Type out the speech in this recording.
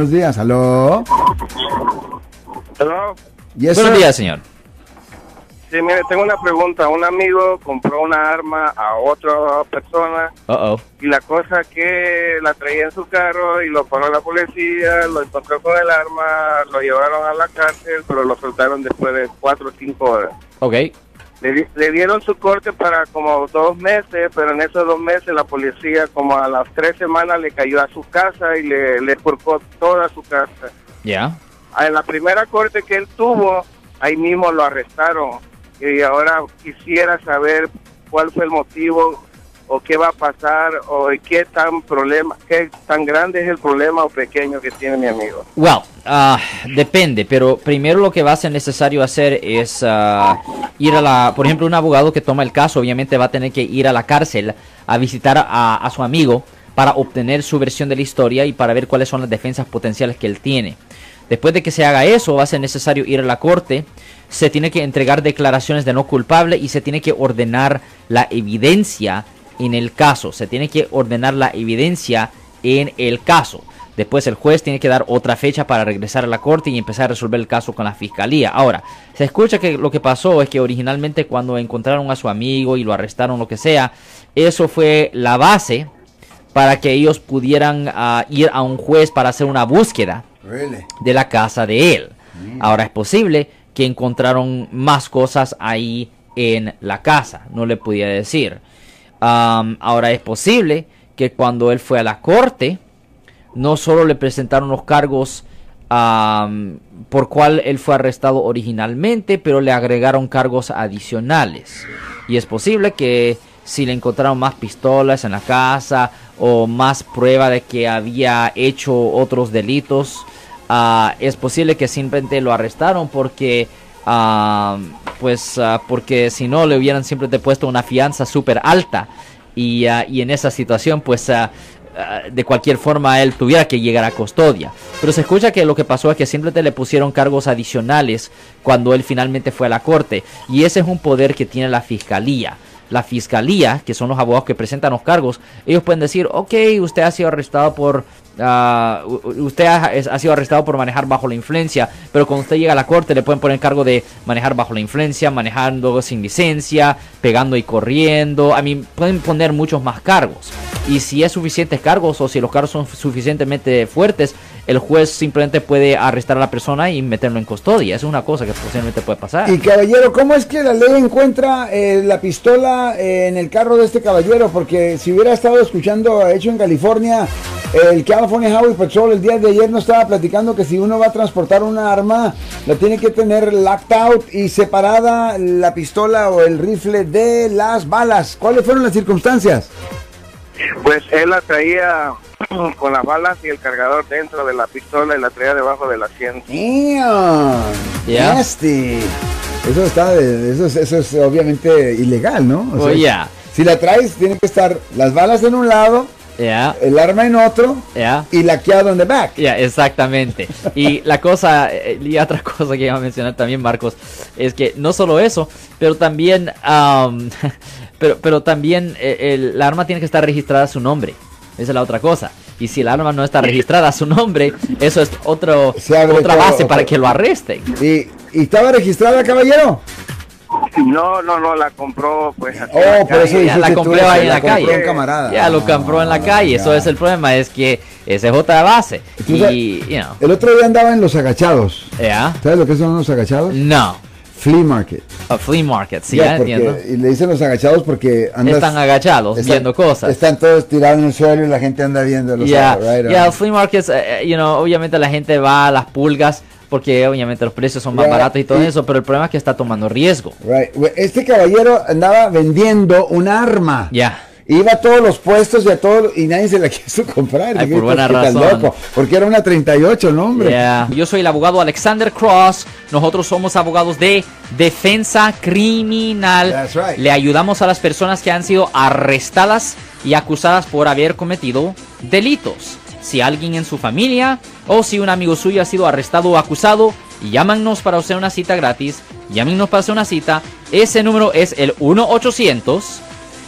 buenos días. ¿Aló? Yes, Buenos sir. días, señor. Sí, mire, tengo una pregunta. Un amigo compró una arma a otra persona Uh oh. y la cosa que la traía en su carro y lo paró la policía, lo encontró con el arma, lo llevaron a la cárcel, pero lo soltaron después de cuatro o cinco horas. Ok. Le, le dieron su corte para como dos meses, pero en esos dos meses la policía como a las tres semanas le cayó a su casa y le, le porcó toda su casa. Ya. En la primera corte que él tuvo, ahí mismo lo arrestaron. Y ahora quisiera saber cuál fue el motivo o qué va a pasar o qué tan problema, qué tan grande es el problema o pequeño que tiene mi amigo. Well, ah, depende, pero primero lo que va a ser necesario hacer es ah, ir a la, por ejemplo, un abogado que toma el caso, obviamente va a tener que ir a la cárcel a visitar a, a su amigo para obtener su versión de la historia y para ver cuáles son las defensas potenciales que él tiene. Después de que se haga eso, va a ser necesario ir a la corte, se tiene que entregar declaraciones de no culpable y se tiene que ordenar la evidencia en el caso. Se tiene que ordenar la evidencia en el caso. Después el juez tiene que dar otra fecha para regresar a la corte y empezar a resolver el caso con la fiscalía. Ahora, se escucha que lo que pasó es que originalmente cuando encontraron a su amigo y lo arrestaron, lo que sea, eso fue la base para que ellos pudieran ah, ir a un juez para hacer una búsqueda Really? de la casa de él. Ahora es posible que encontraron más cosas ahí en la casa, no le podía decir. Ahora es posible que cuando él fue a la corte, no solo le presentaron los cargos por cual él fue arrestado originalmente, pero le agregaron cargos adicionales. Y es posible que si le encontraron más pistolas en la casa o más prueba de que había hecho otros delitos, ah, es posible que simplemente lo arrestaron porque ah, pues ah, porque si no le hubieran simplemente puesto una fianza súper alta y, ah, y en esa situación pues de cualquier forma él tuviera que llegar a custodia. Pero se escucha que lo que pasó es que simplemente le pusieron cargos adicionales cuando él finalmente fue a la corte. Y ese es un poder que tiene la fiscalía. La fiscalía, que son los abogados que presentan los cargos, ellos pueden decir, ok, usted ha sido arrestado por... ah, usted ha sido arrestado por manejar bajo la influencia, pero cuando usted llega a la corte le pueden poner cargo de manejar bajo la influencia, manejando sin licencia, pegando y corriendo. A mí pueden poner muchos más cargos. Y si es suficientes cargos o si los cargos son suficientemente fuertes, el juez simplemente puede arrestar a la persona y meterlo en custodia. Es una cosa que posiblemente puede pasar. Y caballero, ¿cómo es que la ley encuentra eh, la pistola eh, en el carro de este caballero? Porque si hubiera estado escuchando hecho en California, el California Highway Patrol el día de ayer nos estaba platicando que si uno va a transportar una arma, la tiene que tener locked out y separada la pistola o el rifle de las balas. ¿Cuáles fueron las circunstancias? Pues él la traía con las balas y el cargador dentro de la pistola y la traía debajo del asiento. Damn, Yeah. nasty. Eso está, de- eso es, eso es obviamente ilegal, ¿no? O Oh, yeah. Si la traes, tiene que estar las balas en un lado, Ya, el arma en otro ya. y laqueado en the back. Ya, exactamente. Y la cosa, eh, y otra cosa que iba a mencionar también, Marcos, es que no solo eso, pero también, am, pero, pero también eh, el, la arma tiene que estar registrada a su nombre. Esa es la otra cosa. Y si el arma no está registrada a su nombre, eso es otro, otra base para que lo arresten. ¿Y, y estaba registrada, caballero? No, no, no, la compró pues así Oh, por eso. Ya la ahí en la compró calle. un camarada. Ya lo compró en la Ah, calle. Eso es el problema, es que esa es otra base. Y, you know, El otro día andaba en los agachados. ya. ¿Sabes lo que son los agachados? No, Flea market. a flea market, sí, porque- entiendo. Y le dicen los agachados porque andas- Están agachados están- viendo cosas. Están todos tirados en el suelo y la gente anda viendo los Ya, right el flea markets, eh, you know, obviamente la gente va a las pulgas porque obviamente los precios son más baratos y todo y- eso, pero el problema es que está tomando riesgo. Right. Este caballero andaba vendiendo un arma. Ya. Iba a todos los puestos y a todo y nadie se la quiso comprar. Ay, por buena "Pues, qué tan razón". loco", Porque era una 38, ¿no, hombre? Yo soy el abogado Alexander Cross. Nosotros somos abogados de defensa criminal. That's right. Le ayudamos a las personas que han sido arrestadas y acusadas por haber cometido delitos. Si alguien en su familia o si un amigo suyo ha sido arrestado o acusado, llámanos para hacer una cita gratis. Llámenos para hacer una cita. Ese número es el